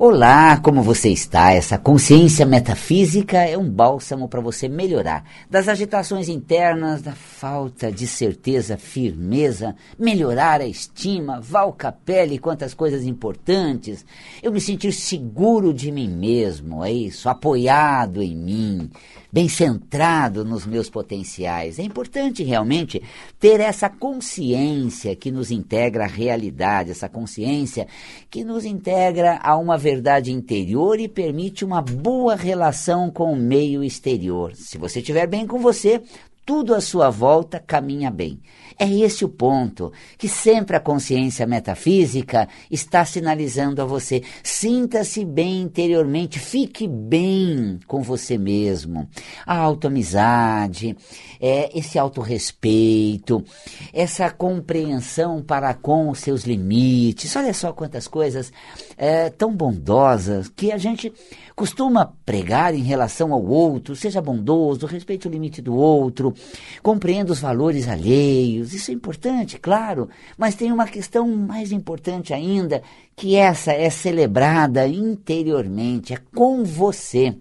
Olá, como você está? Essa consciência metafísica é um bálsamo para você melhorar das agitações internas, da falta de certeza, firmeza, melhorar a estima, Valcapelli, quantas coisas importantes. Eu me sentir seguro de mim mesmo, é isso, apoiado em mim, bem centrado nos meus potenciais. É importante realmente ter essa consciência que nos integra à realidade, essa consciência que nos integra a uma verdade interior e permite uma boa relação com o meio exterior. Se você estiver bem com você, tudo à sua volta caminha bem. É esse o ponto que sempre a consciência metafísica está sinalizando a você. Sinta-se bem interiormente, fique bem com você mesmo. A autoamizade, é, esse autorrespeito, essa compreensão para com os seus limites. Olha só quantas coisas é, tão bondosas que a gente costuma pregar em relação ao outro. Seja bondoso, respeite o limite do outro, compreenda os valores alheios isso é importante, claro, mas tem uma questão mais importante ainda, que essa é celebrada interiormente, é com você.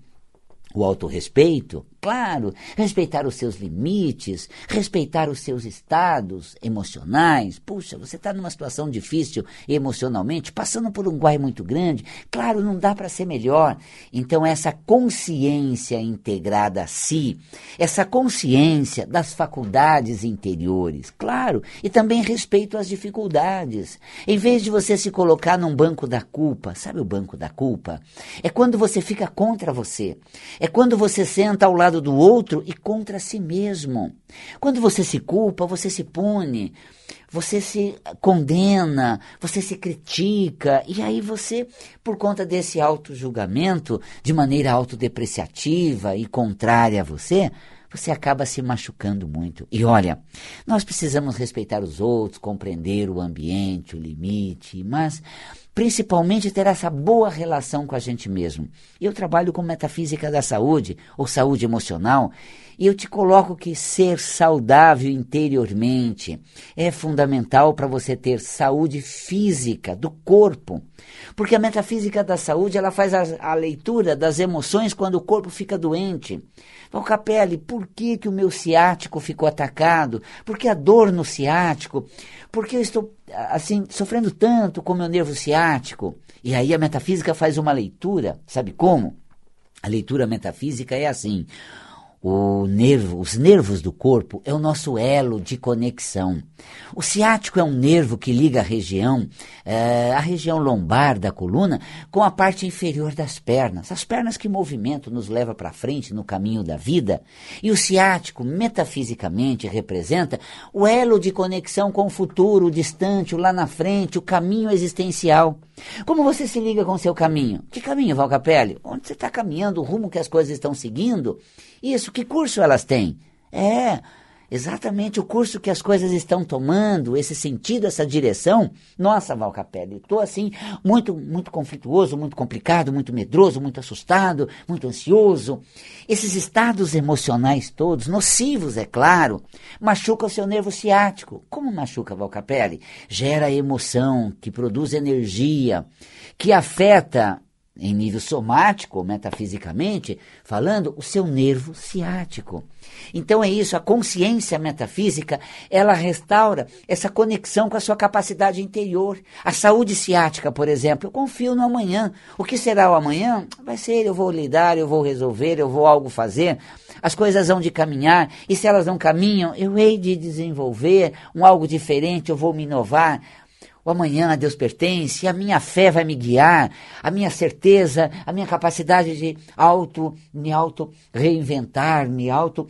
O autorrespeito claro, respeitar os seus limites, respeitar os seus estados emocionais. Puxa, você está numa situação difícil emocionalmente, passando por um guai muito grande. Claro, não dá para ser melhor. Então, essa consciência integrada a si, essa consciência das faculdades interiores, claro, e também respeito às dificuldades. Em vez de você se colocar num banco da culpa, sabe o banco da culpa? É quando você fica contra você. É quando você senta ao lado lado do outro e contra si mesmo. Quando você se culpa, você se pune, você se condena, você se critica, e aí você, por conta desse auto-julgamento, de maneira autodepreciativa e contrária a você, você acaba se machucando muito. E olha, nós precisamos respeitar os outros, compreender o ambiente, o limite, mas principalmente ter essa boa relação com a gente mesmo. Eu trabalho com metafísica da saúde, ou saúde emocional, e eu te coloco que ser saudável interiormente é fundamental para você ter saúde física do corpo. Porque a metafísica da saúde, ela faz a, a leitura das emoções quando o corpo fica doente. Valcapelli, por que, que o meu ciático ficou atacado? Por que a dor no ciático? Por que eu estou, assim, sofrendo tanto com meu nervo ciático? E aí a metafísica faz uma leitura, sabe como? A leitura metafísica é assim: o nervo, os nervos do corpo é o nosso elo de conexão. O ciático é um nervo que liga a região, é, a região lombar da coluna, com a parte inferior das pernas. As pernas que movimento nos leva para frente no caminho da vida. E o ciático, metafisicamente, representa o elo de conexão com o futuro, o distante, o lá na frente, o caminho existencial. Como você se liga com o seu caminho? Que caminho, Valcapelli? Onde você está caminhando, o rumo que as coisas estão seguindo? Isso, que curso elas têm? É, exatamente o curso que as coisas estão tomando, esse sentido, essa direção. Nossa, Valcapelli, estou assim, muito, muito conflituoso, muito complicado, muito medroso, muito assustado, muito ansioso. Esses estados emocionais todos, nocivos, é claro, machucam o seu nervo ciático. Como machuca, Valcapelli? Gera emoção, que produz energia, que afeta em nível somático, metafisicamente, falando, o seu nervo ciático. Então é isso, a consciência metafísica, ela restaura essa conexão com a sua capacidade interior. A saúde ciática, por exemplo, eu confio no amanhã. O que será o amanhã? Vai ser, eu vou lidar, eu vou resolver, eu vou algo fazer. As coisas vão de caminhar, e se elas não caminham, eu hei de desenvolver um algo diferente, eu vou me inovar. O amanhã a Deus pertence, a minha fé vai me guiar, a minha certeza, a minha capacidade de auto, me auto reinventar, me auto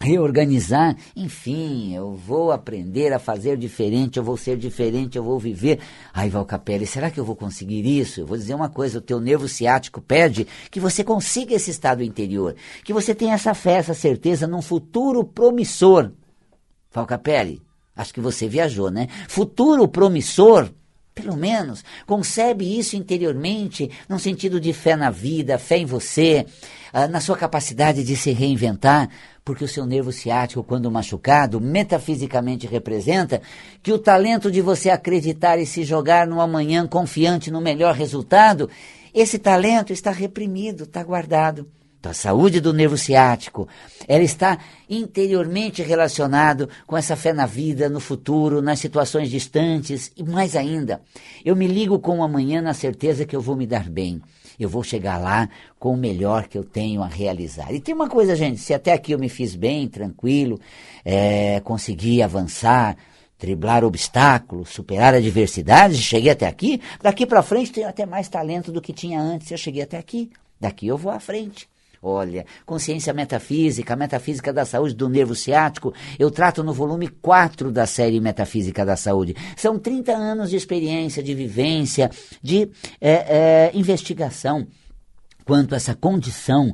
reorganizar, enfim, eu vou aprender a fazer diferente, eu vou ser diferente, eu vou viver. Ai, Valcapelli, será que eu vou conseguir isso? Eu vou dizer uma coisa, o teu nervo ciático pede que você consiga esse estado interior, que você tenha essa fé, essa certeza num futuro promissor. Valcapelli, Acho que você viajou, né? Futuro promissor Pelo menos, concebe isso interiormente, num sentido de fé na vida, fé em você, uh, na sua capacidade de se reinventar, porque o seu nervo ciático, quando machucado, metafisicamente representa que o talento de você acreditar e se jogar no amanhã confiante no melhor resultado, esse talento está reprimido, está guardado. A saúde do nervo ciático, ela está interiormente relacionado com essa fé na vida, no futuro, nas situações distantes e mais ainda, eu me ligo com o amanhã na certeza que eu vou me dar bem. Eu vou chegar lá com o melhor que eu tenho a realizar. E tem uma coisa, gente, se até aqui eu me fiz bem, tranquilo, é, consegui avançar, driblar obstáculos, superar adversidades, cheguei até aqui, daqui para frente tenho até mais talento do que tinha antes, eu cheguei até aqui. Daqui eu vou à frente. Olha, consciência metafísica, metafísica da saúde do nervo ciático, eu trato no volume 4 da série Metafísica da Saúde. São 30 anos de experiência, de vivência, de é, é, investigação quanto a essa condição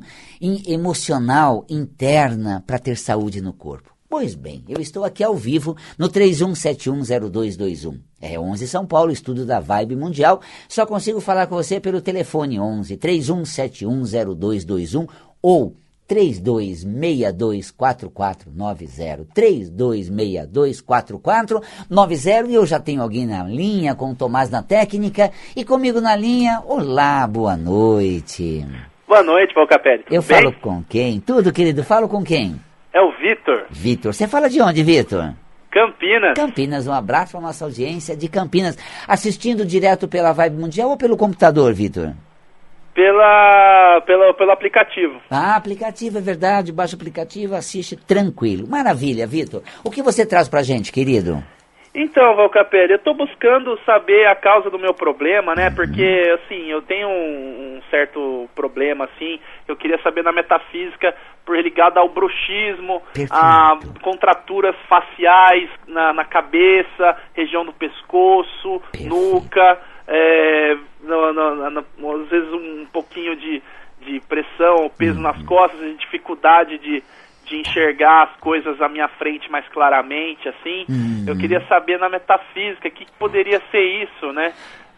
emocional interna para ter saúde no corpo. Pois bem, eu estou aqui ao vivo no 31710221. É 11 São Paulo, estudo da Vibe Mundial. Só consigo falar com você pelo telefone 11 31710221 ou 32624490, 32624490 e eu já tenho alguém na linha com o Tomás na técnica e comigo na linha. Olá, boa noite. Boa noite, Paulo Capelli. Eu bem? falo com quem? Tudo, querido, falo com quem? É o Vitor. Vitor, você fala de onde, Vitor? Campinas. Campinas, um abraço para nossa audiência de Campinas. Assistindo direto pela Vibe Mundial ou pelo computador, Vitor? Pela, pela, pelo aplicativo. Ah, aplicativo, é verdade. Baixa o aplicativo, assiste tranquilo. Maravilha, Vitor. O que você traz pra gente, querido? Então, Valcapelli, eu estou buscando saber a causa do meu problema, né? Porque, assim, eu tenho um, um, certo problema, assim, eu queria saber na metafísica, por ligado ao bruxismo, Perfeito. a contraturas faciais na, na, cabeça, região do pescoço, Perfeito. nuca, é, no, no, no, às vezes um pouquinho de, de pressão, peso uhum. nas costas, dificuldade de de enxergar as coisas à minha frente mais claramente, assim. Hum. Eu queria saber na metafísica o que, que poderia ser isso, né?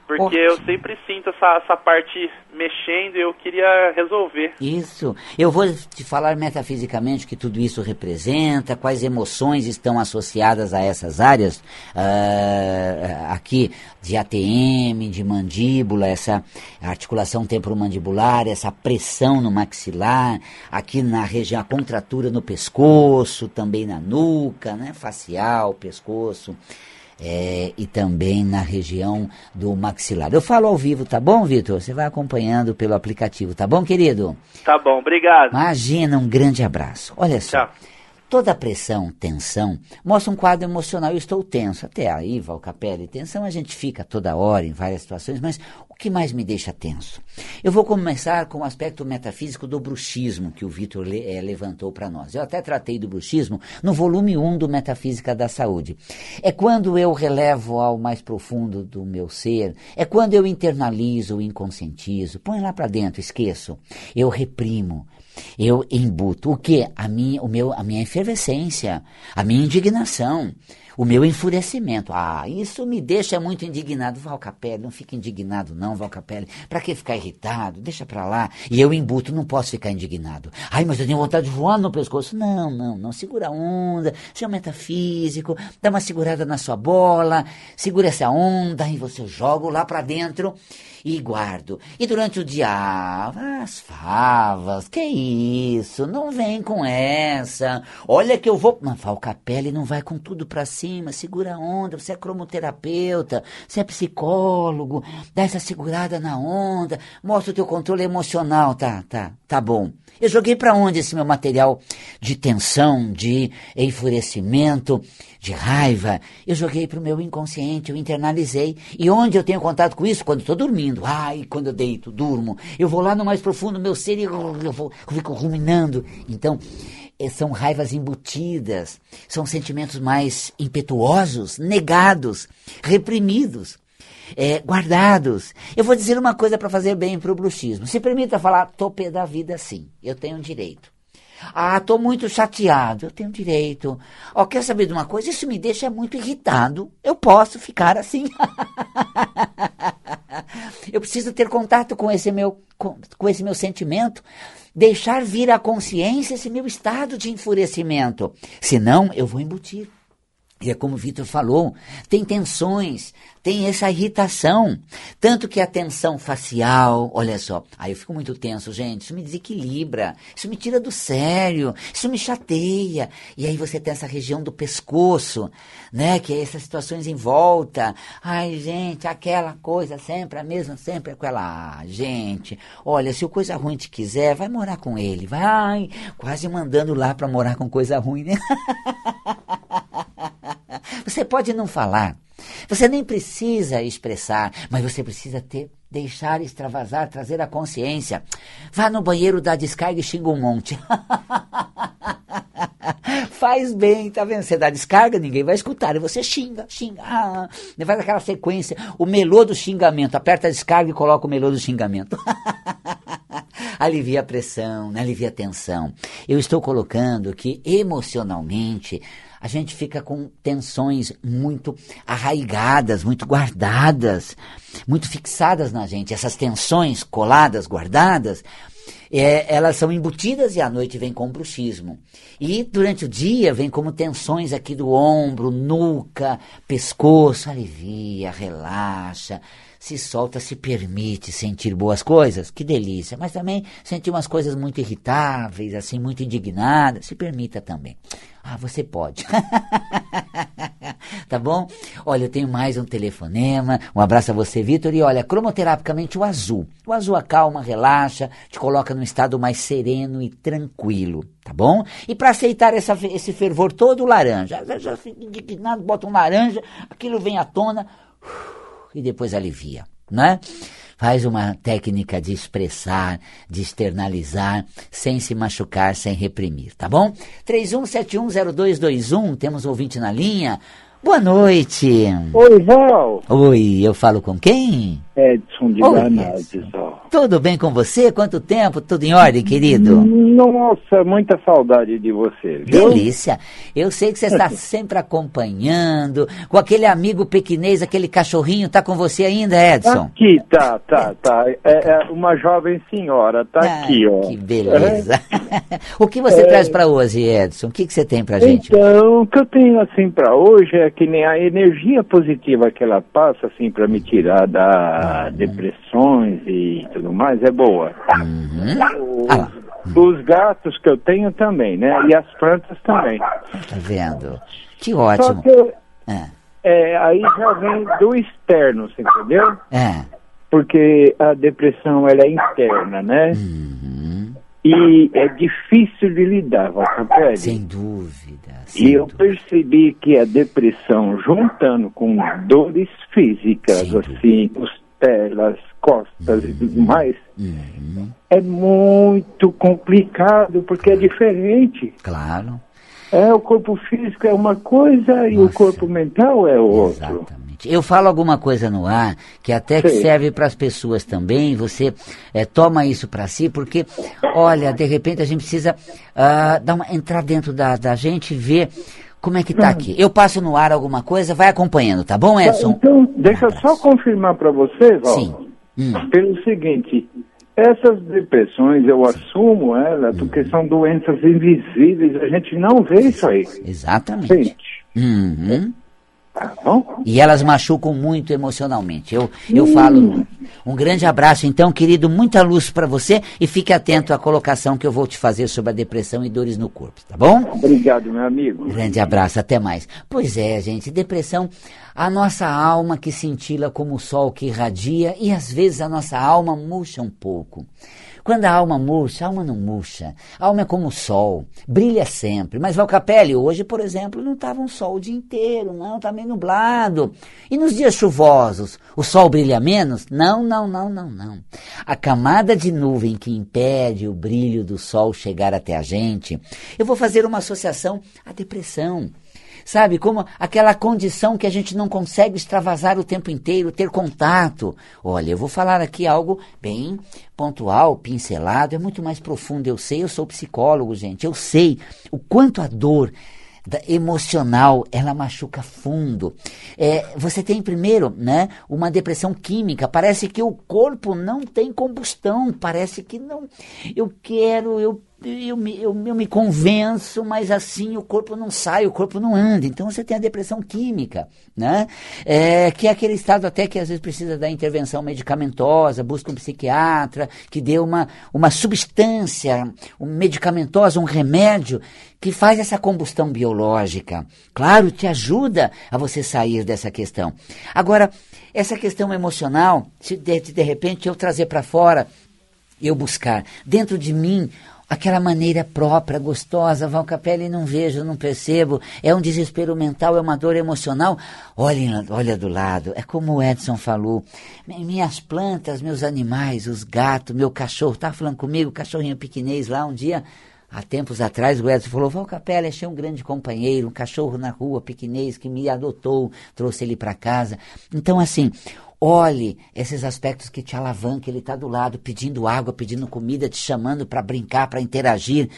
Porque eu sempre sinto essa, essa parte mexendo e eu queria resolver. Isso. Eu vou te falar metafisicamente o que tudo isso representa, quais emoções estão associadas a essas áreas uh, aqui de ATM, de mandíbula, essa articulação temporomandibular, essa pressão no maxilar, aqui na região, a contratura no pescoço, também na nuca, né? Facial, pescoço é, e também na região do maxilar. Eu falo ao vivo, tá bom, Vitor? Você vai acompanhando pelo aplicativo, tá bom, querido? Tá bom, obrigado. Imagina, um grande abraço. Olha só. Tchau. Toda pressão, tensão, mostra um quadro emocional. Eu estou tenso. Até aí, Valcapelli, tensão a gente fica toda hora em várias situações, mas o que mais me deixa tenso? Eu vou começar com o aspecto metafísico do bruxismo que o Vitor le, é, levantou para nós. Eu até tratei do bruxismo no volume 1 do Metafísica da Saúde. É quando eu relevo ao mais profundo do meu ser, é quando eu internalizo, inconscientizo, põe lá para dentro, esqueço. Eu reprimo, eu embuto o que? A minha, o meu, a minha efervescência, a minha indignação, o meu enfurecimento. Ah, isso me deixa muito indignado. Valcapelli, não fica indignado não, Valcapelli. Para que ficar irritado? Deixa para lá. E eu embuto, não posso ficar indignado. Ai, mas eu tenho vontade de voar no pescoço. Não, não, não. Segura a onda, seja metafísico, dá uma segurada na sua bola, segura essa onda e você joga lá para dentro e guardo. E durante o dia, ah, as favas, que isso? Não vem com essa. Olha que eu vou. Mas Valcapelli não vai com tudo para cima, segura a onda. Você é cromoterapeuta, você é psicólogo, dá essa segurada na onda, mostra o teu controle emocional, tá, tá, tá bom. Eu joguei para onde esse meu material de tensão, de enfurecimento, de raiva? Eu joguei para o meu inconsciente, eu internalizei. E onde eu tenho contato com isso? Quando estou dormindo. Ai, quando eu deito, durmo. Eu vou lá no mais profundo do meu ser e eu, vou, eu fico ruminando. Então, eh, são raivas embutidas, são sentimentos mais impetuosos, negados, reprimidos é, guardados. Eu vou dizer uma coisa para fazer bem para o bruxismo. Se permita falar, topê da vida sim, eu tenho direito. Ah, tô muito chateado. Eu tenho direito. Ó, quer saber de uma coisa? Isso me deixa muito irritado. Eu posso ficar assim. eu preciso ter contato com esse meu com, com esse meu sentimento, deixar vir à consciência esse meu estado de enfurecimento. Senão, eu vou embutir. E é como o Vitor falou, tem tensões, tem essa irritação. Tanto que a tensão facial, olha só, aí eu fico muito tenso, gente, isso me desequilibra, isso me tira do sério, isso me chateia. E aí você tem essa região do pescoço, né, que é essas situações em volta. Ai, gente, aquela coisa sempre, a mesma sempre, aquela, ah, gente, olha, se o coisa ruim te quiser, vai morar com ele, vai, quase mandando lá para morar com coisa ruim, né? Você pode não falar, você nem precisa expressar, mas você precisa ter, deixar extravasar, trazer a consciência. Vá no banheiro, dá descarga e xinga um monte. Faz bem, tá vendo? Você dá descarga, ninguém vai escutar. E você xinga, xinga. Ah, faz aquela sequência, o melô do xingamento. Aperta a descarga e coloca o melô do xingamento. alivia a pressão, né? alivia a tensão. Eu estou colocando que emocionalmente a gente fica com tensões muito arraigadas, muito guardadas, muito fixadas na gente. Essas tensões coladas, guardadas, é, elas são embutidas e à noite vem com bruxismo. E durante o dia vem como tensões aqui do ombro, nuca, pescoço, alivia, relaxa, se solta, se permite sentir boas coisas, que delícia. Mas também sentir umas coisas muito irritáveis, assim, muito indignadas, se permita também. Ah, você pode. tá bom? Olha, eu tenho mais um telefonema. Um abraço a você, Vitor. E olha, cromoterapicamente o azul. O azul acalma, relaxa, te coloca num estado mais sereno e tranquilo, tá bom? E para aceitar essa, esse fervor todo, o laranja. Já, fica indignado, bota um laranja, aquilo vem à tona e depois alivia, né? Faz uma técnica de expressar, de externalizar, sem se machucar, sem reprimir, tá bom? 31710221, temos ouvinte na linha. Boa noite. Oi, Val. Oi, eu falo com quem? Edson de Granades, Val. Tudo bem com você? Quanto tempo? Tudo em ordem, querido? Nossa, muita saudade de você, viu? Delícia. Eu sei que você está sempre acompanhando, com aquele amigo pequinês, aquele cachorrinho, tá com você ainda, Edson? Aqui, tá, tá, tá. É, é uma jovem senhora, tá ah, aqui, ó. Que beleza. É. o que você é... traz para hoje, Edson? O que, que você tem pra gente? Então, o que eu tenho, assim, para hoje é que nem a energia positiva que ela passa, assim, para me tirar da depressões e tudo mais, é boa. Uhum. O... Ah os gatos que eu tenho também, né? E as plantas também. Tá vendo? Que ótimo. Que, é. É, aí já vem do externo, você entendeu? É. Porque a depressão ela é interna, né? Uhum. E é difícil de lidar, Valcapelli. Sem dúvida. Sem e eu dúvida. percebi que a depressão, juntando com dores físicas, assim, costelas, costas uhum. e tudo mais, uhum. é muito complicado, porque é diferente. Claro. É, o corpo físico é uma coisa Nossa. e o corpo mental é outra. Exatamente. Eu falo alguma coisa no ar que até que serve para as pessoas também, você é, toma isso para si, porque, olha, de repente a gente precisa uh, dar uma, entrar dentro da, da gente e ver como é que tá aqui? Eu passo no ar alguma coisa, vai acompanhando, tá bom, Edson? Então, deixa eu só confirmar para você, Val. Sim. Hum. Pelo seguinte, essas depressões eu assumo elas hum. porque são doenças invisíveis, a gente não vê isso aí. Exatamente. Sente. Uhum. Tá bom? E elas machucam muito emocionalmente. Eu, eu hum. falo. Um grande abraço, então, querido. Muita luz para você e fique atento à colocação que eu vou te fazer sobre a depressão e dores no corpo, tá bom? Obrigado, meu amigo. Grande abraço, até mais. Pois é, gente, depressão, a nossa alma que cintila como o sol que irradia e às vezes a nossa alma murcha um pouco. Quando a alma murcha, a alma não murcha. A alma é como o sol, brilha sempre. Mas Valcapelli, hoje, por exemplo, não estava um sol o dia inteiro, não, está meio nublado. E nos dias chuvosos, o sol brilha menos? Não, não, não, não, não. A camada de nuvem que impede o brilho do sol chegar até a gente, eu vou fazer uma associação à depressão. Sabe? Como aquela condição que a gente não consegue extravasar o tempo inteiro, ter contato. Olha, eu vou falar aqui algo bem pontual, pincelado, é muito mais profundo. Eu sei, eu sou psicólogo, gente. Eu sei o quanto a dor emocional, ela machuca fundo. É, você tem primeiro, né, uma depressão química. Parece que o corpo não tem combustão. Parece que não. Eu quero, eu eu me, eu, eu me convenço, mas assim o corpo não sai, o corpo não anda. Então você tem a depressão química, né? É, que é aquele estado até que às vezes precisa da intervenção medicamentosa, busca um psiquiatra que dê uma, uma substância um medicamentosa, um remédio que faz essa combustão biológica. Claro, te ajuda a você sair dessa questão. Agora, essa questão emocional, se de, de repente eu trazer para fora, eu buscar dentro de mim aquela maneira própria, gostosa, Val Capelli, não vejo, não percebo, é um desespero mental, é uma dor emocional. Olha, olha do lado, é como o Edson falou, minhas plantas, meus animais, os gatos, meu cachorro, estava falando comigo, cachorrinho pequenês lá um dia, há tempos atrás, o Edson falou, Val Capelli, achei um grande companheiro, um cachorro na rua, pequenês, que me adotou, trouxe ele para casa. Então, assim, Olhe esses aspectos que te alavancam. Ele está do lado, pedindo água, pedindo comida, te chamando para brincar, para interagir.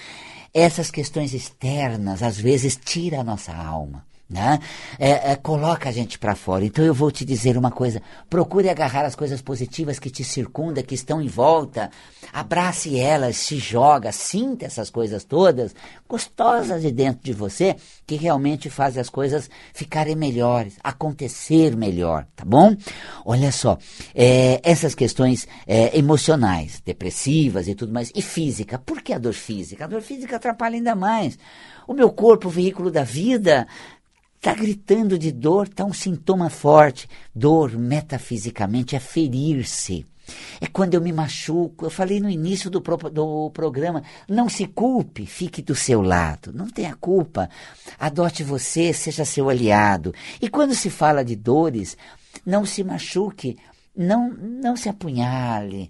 Essas questões externas, às vezes, tira a nossa alma. Né? É, é, coloca a gente para fora. Então eu vou te dizer uma coisa: procure agarrar as coisas positivas que te circundam, que estão em volta, abrace elas, se joga, sinta essas coisas todas gostosas de dentro de você, que realmente fazem as coisas ficarem melhores, acontecer melhor, tá bom? Olha só, é, essas questões é, emocionais, depressivas e tudo mais, e física. Por que a dor física? A dor física atrapalha ainda mais. O meu corpo, o veículo da vida, Está gritando de dor, está um sintoma forte. Dor, metafisicamente, é ferir-se. É quando eu me machuco. Eu falei no início do, pro, do programa: não se culpe, fique do seu lado. Não tenha culpa. Adote você, seja seu aliado. E quando se fala de dores, não se machuque. Não, não se apunhale,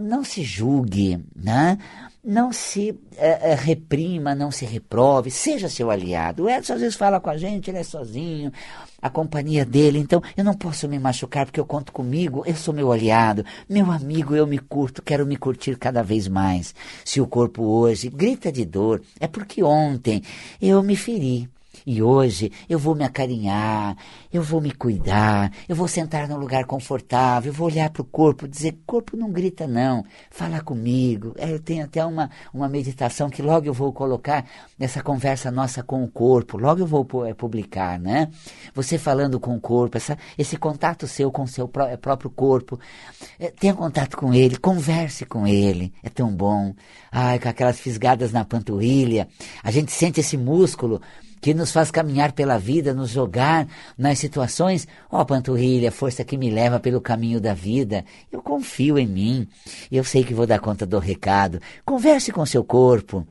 não se julgue, né? Não se é, reprima, não se reprove, seja seu aliado. O Edson às vezes fala com a gente, ele é sozinho, a companhia dele, então eu não posso me machucar porque eu conto comigo, eu sou meu aliado, meu amigo, eu me curto, quero me curtir cada vez mais. Se o corpo hoje grita de dor, é porque ontem eu me feri. E hoje eu vou me acarinhar, eu vou me cuidar, eu vou sentar num lugar confortável, eu vou olhar para o corpo, dizer: corpo não grita, não, fala comigo. É, eu tenho até uma, uma meditação que logo eu vou colocar nessa conversa nossa com o corpo, logo eu vou é, publicar, né? Você falando com o corpo, essa, esse contato seu com o seu pró é, próprio corpo, é, tenha contato com ele, converse com ele, é tão bom. Ai, com aquelas fisgadas na panturrilha, a gente sente esse músculo que nos faz caminhar pela vida, nos jogar nas situações. Ó, oh, panturrilha, força que me leva pelo caminho da vida. Eu confio em mim. Eu sei que vou dar conta do recado. Converse com seu corpo.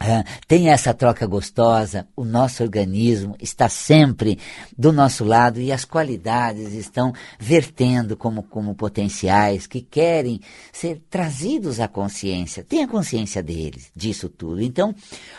Ah, tem essa troca gostosa, o nosso organismo está sempre do nosso lado e as qualidades estão vertendo como, como potenciais que querem ser trazidos à consciência. Tenha consciência deles, disso tudo. Então,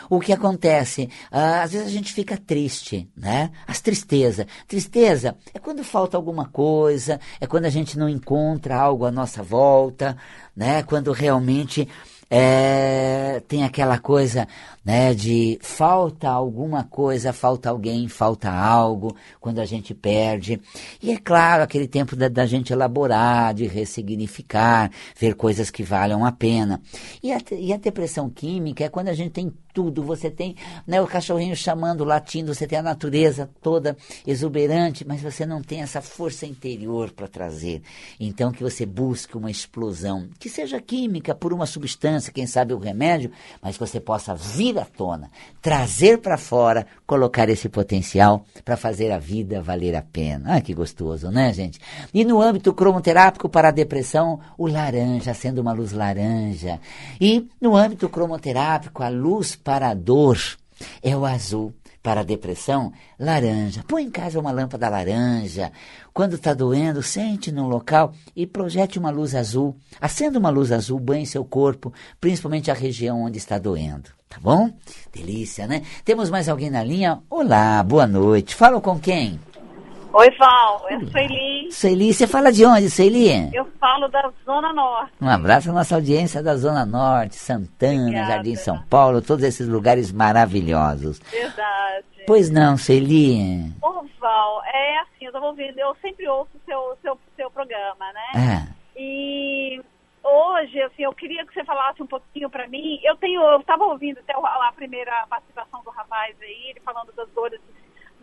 o que acontece? Ah, às vezes a gente fica triste, né? As tristeza. Tristeza é quando falta alguma coisa, é quando a gente não encontra algo à nossa volta, né? Quando realmente é, tem aquela coisa né, de falta alguma coisa, falta alguém, falta algo, quando a gente perde. E é claro, aquele tempo da, da gente elaborar, de ressignificar, ver coisas que valham a pena. E a, e a depressão química é quando a gente tem tudo, você tem né, o cachorrinho chamando, latindo, você tem a natureza toda exuberante, mas você não tem essa força interior para trazer. Então que você busque uma explosão, que seja química, por uma substância, quem sabe o remédio, mas que você possa vir à tona, trazer para fora, colocar esse potencial para fazer a vida valer a pena. Ah, que gostoso, né, gente? E no âmbito cromoterápico para a depressão, o laranja, sendo uma luz laranja. E no âmbito cromoterápico, a luz para a dor é o azul para a depressão, laranja. Põe em casa uma lâmpada laranja. Quando está doendo, sente no local e projete uma luz azul. Acenda uma luz azul, banhe seu corpo, principalmente a região onde está doendo. Tá bom? Delícia, né? Temos mais alguém na linha? Olá, boa noite. Falo com quem? Oi, Val, é Sueli. Sueli, você fala de onde, Sueli? Eu falo da Zona Norte. Um abraço à nossa audiência da Zona Norte, Santana, Obrigada. Jardim São Paulo, todos esses lugares maravilhosos. Verdade. Pois não, Sueli? Ô, Val, é assim, eu tava ouvindo, eu sempre ouço o seu, seu, seu programa, né? Ah, E hoje, assim, eu queria que você falasse um pouquinho pra mim. Eu tenho, eu tava ouvindo até a primeira participação do rapaz aí, ele falando das dores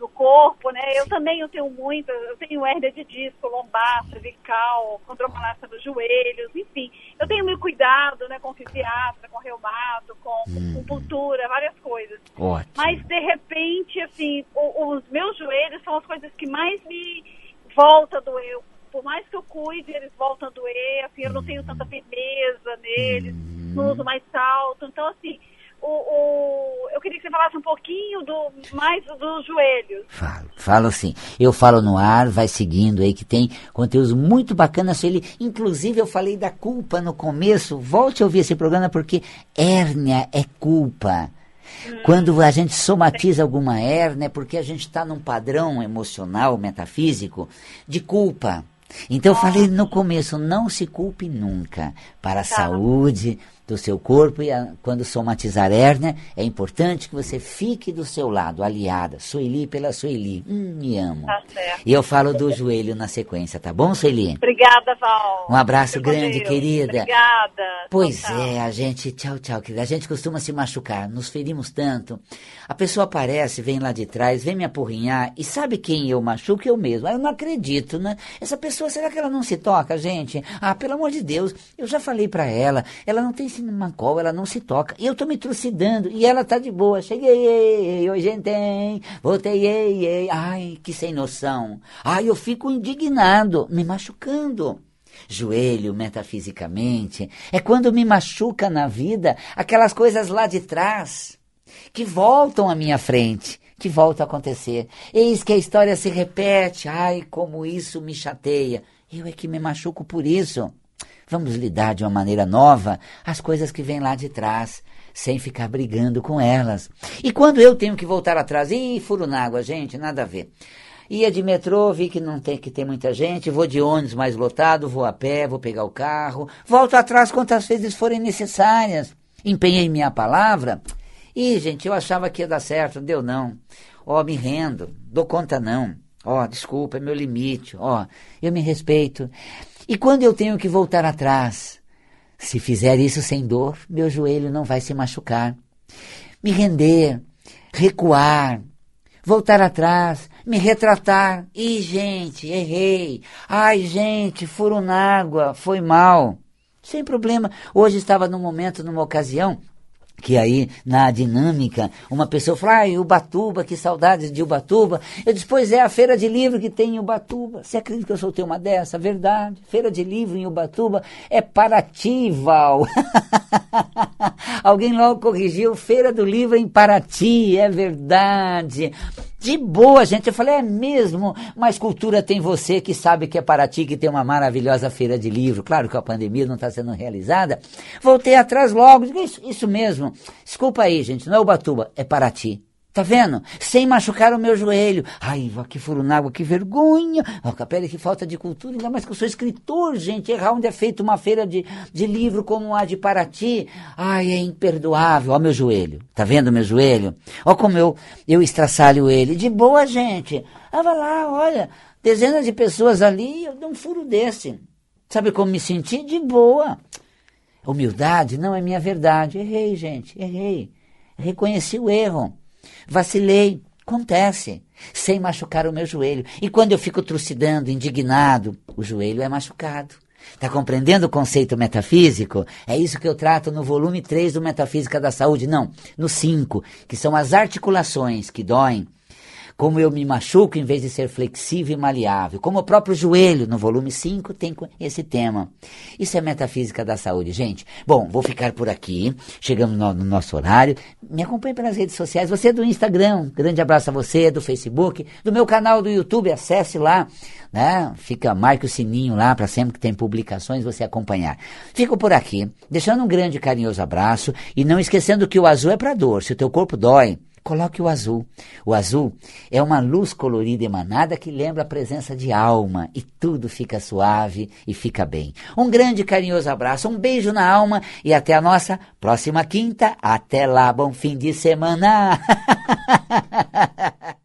no corpo, né? Eu também eu tenho muitas, eu tenho hérnia de disco, lombar, cervical, condromalácia nos joelhos, enfim. Eu tenho meu cuidado, né, com fisiatra, com reumato, com Hum. acupuntura, várias coisas. ótimo. Mas de repente, assim, o- os meus joelhos são as coisas que mais me voltam a doer. Por mais que eu cuide, eles voltam a doer. Assim, eu não tenho tanta firmeza neles, não uso mais salto. Então, assim, o, o- eu queria que você falasse um pouquinho do mais dos joelhos. Falo, falo sim. Eu falo no ar, vai seguindo aí que tem conteúdos muito bacanas. Sueli. Inclusive eu falei da culpa no começo. Volte a ouvir esse programa porque hérnia é culpa. Quando a gente somatiza alguma hérnia é porque a gente está num padrão emocional, metafísico, de culpa. Então eu falei no começo, não se culpe nunca. Para a saúde do seu corpo e a- quando somatizar hérnia, é importante que você fique do seu lado, aliada. Sueli pela Sueli. Hum, me amo. Tá certo. E eu falo do joelho na sequência, tá bom, Sueli? Obrigada, Val. Um abraço grande, querida. Obrigada. Pois Tchau, é, a gente, tchau, tchau, querida. A gente costuma se machucar, nos ferimos tanto. A pessoa aparece, vem lá de trás, vem me apurrinhar, e sabe quem eu machuco? Eu mesmo. Eu não acredito, né? Essa pessoa, será que ela não se toca, gente? Ah, pelo amor de Deus, eu já falei pra ela, ela não tem mancol, ela não se toca. E eu tô me trucidando, e ela tá de boa. Cheguei, ei, ei, oi, gente, hein? voltei, ei, ei. Ai, que sem noção. Ai, eu fico indignado, me machucando. Joelho, metafisicamente, é quando me machuca na vida aquelas coisas lá de trás que voltam à minha frente, que voltam a acontecer. Eis que a história se repete. Ai, como isso me chateia. Eu é que me machuco por isso. Vamos lidar de uma maneira nova as coisas que vêm lá de trás, sem ficar brigando com elas. E quando eu tenho que voltar atrás, ih, furo na água, gente, nada a ver. Ia de metrô, vi que não tem que ter muita gente, vou de ônibus mais lotado, vou a pé, vou pegar o carro, volto atrás quantas vezes forem necessárias. Empenhei minha palavra. Ih, gente, eu achava que ia dar certo, deu não. Ó, me rendo, dou conta não. Ó, desculpa, é meu limite. Ó, eu me respeito. E quando eu tenho que voltar atrás? Se fizer isso sem dor, meu joelho não vai se machucar. Me render, recuar, voltar atrás, me retratar. Ih, gente, errei. Ai, gente, furo na água, foi mal. Sem problema. Hoje estava num momento, numa ocasião, que aí, na dinâmica, uma pessoa fala, ai, Ubatuba, que saudades de Ubatuba. Eu disse, pois é, a feira de livro que tem em Ubatuba. Você acredita que eu soltei uma dessa? Verdade. Feira de livro em Ubatuba é Paraty, Val. Alguém logo corrigiu, Feira do Livro em Paraty, é verdade. De boa, gente. Eu falei, é mesmo, mas cultura tem você que sabe que é Paraty, que tem uma maravilhosa feira de livro. Claro que a pandemia não está sendo realizada. Voltei atrás logo, isso, isso mesmo. Desculpa aí, gente, não é Ubatuba, é Paraty. Tá vendo? Sem machucar o meu joelho. Ai, que furo na água, que vergonha. Ó, Capela, que falta de cultura. Ainda mais que eu sou escritor, gente. Errar onde é feita uma feira de, de livro como a de Paraty. Ai, é imperdoável. Ó meu joelho. Tá vendo meu joelho? Ó como eu, eu estraçalho ele. De boa, gente. Ah, vai lá, olha. Dezenas de pessoas ali, eu dou um furo desse. Sabe como me senti? De boa. Humildade não é minha verdade. Errei, gente. Errei. Reconheci o erro. Vacilei, acontece, sem machucar o meu joelho. E quando eu fico trucidando, indignado, o joelho é machucado. Está compreendendo o conceito metafísico? É isso que eu trato no volume 3 do Metafísica da Saúde. Não, no 5, que são as articulações que doem. Como eu me machuco em vez de ser flexível e maleável, como o próprio joelho, no volume 5, tem esse tema. Isso é metafísica da saúde, gente. Bom, vou ficar por aqui, chegamos no, no nosso horário. Me acompanhe pelas redes sociais, você é do Instagram, grande abraço a você, do Facebook, do meu canal do YouTube, acesse lá, né? Fica, marque o sininho lá para sempre que tem publicações você acompanhar. Fico por aqui, deixando um grande carinhoso abraço e não esquecendo que o azul é para dor. Se o teu corpo dói, coloque o azul. O azul é uma luz colorida emanada que lembra a presença de alma e tudo fica suave e fica bem. Um grande carinhoso abraço, um beijo na alma e até a nossa próxima quinta. Até lá, bom fim de semana!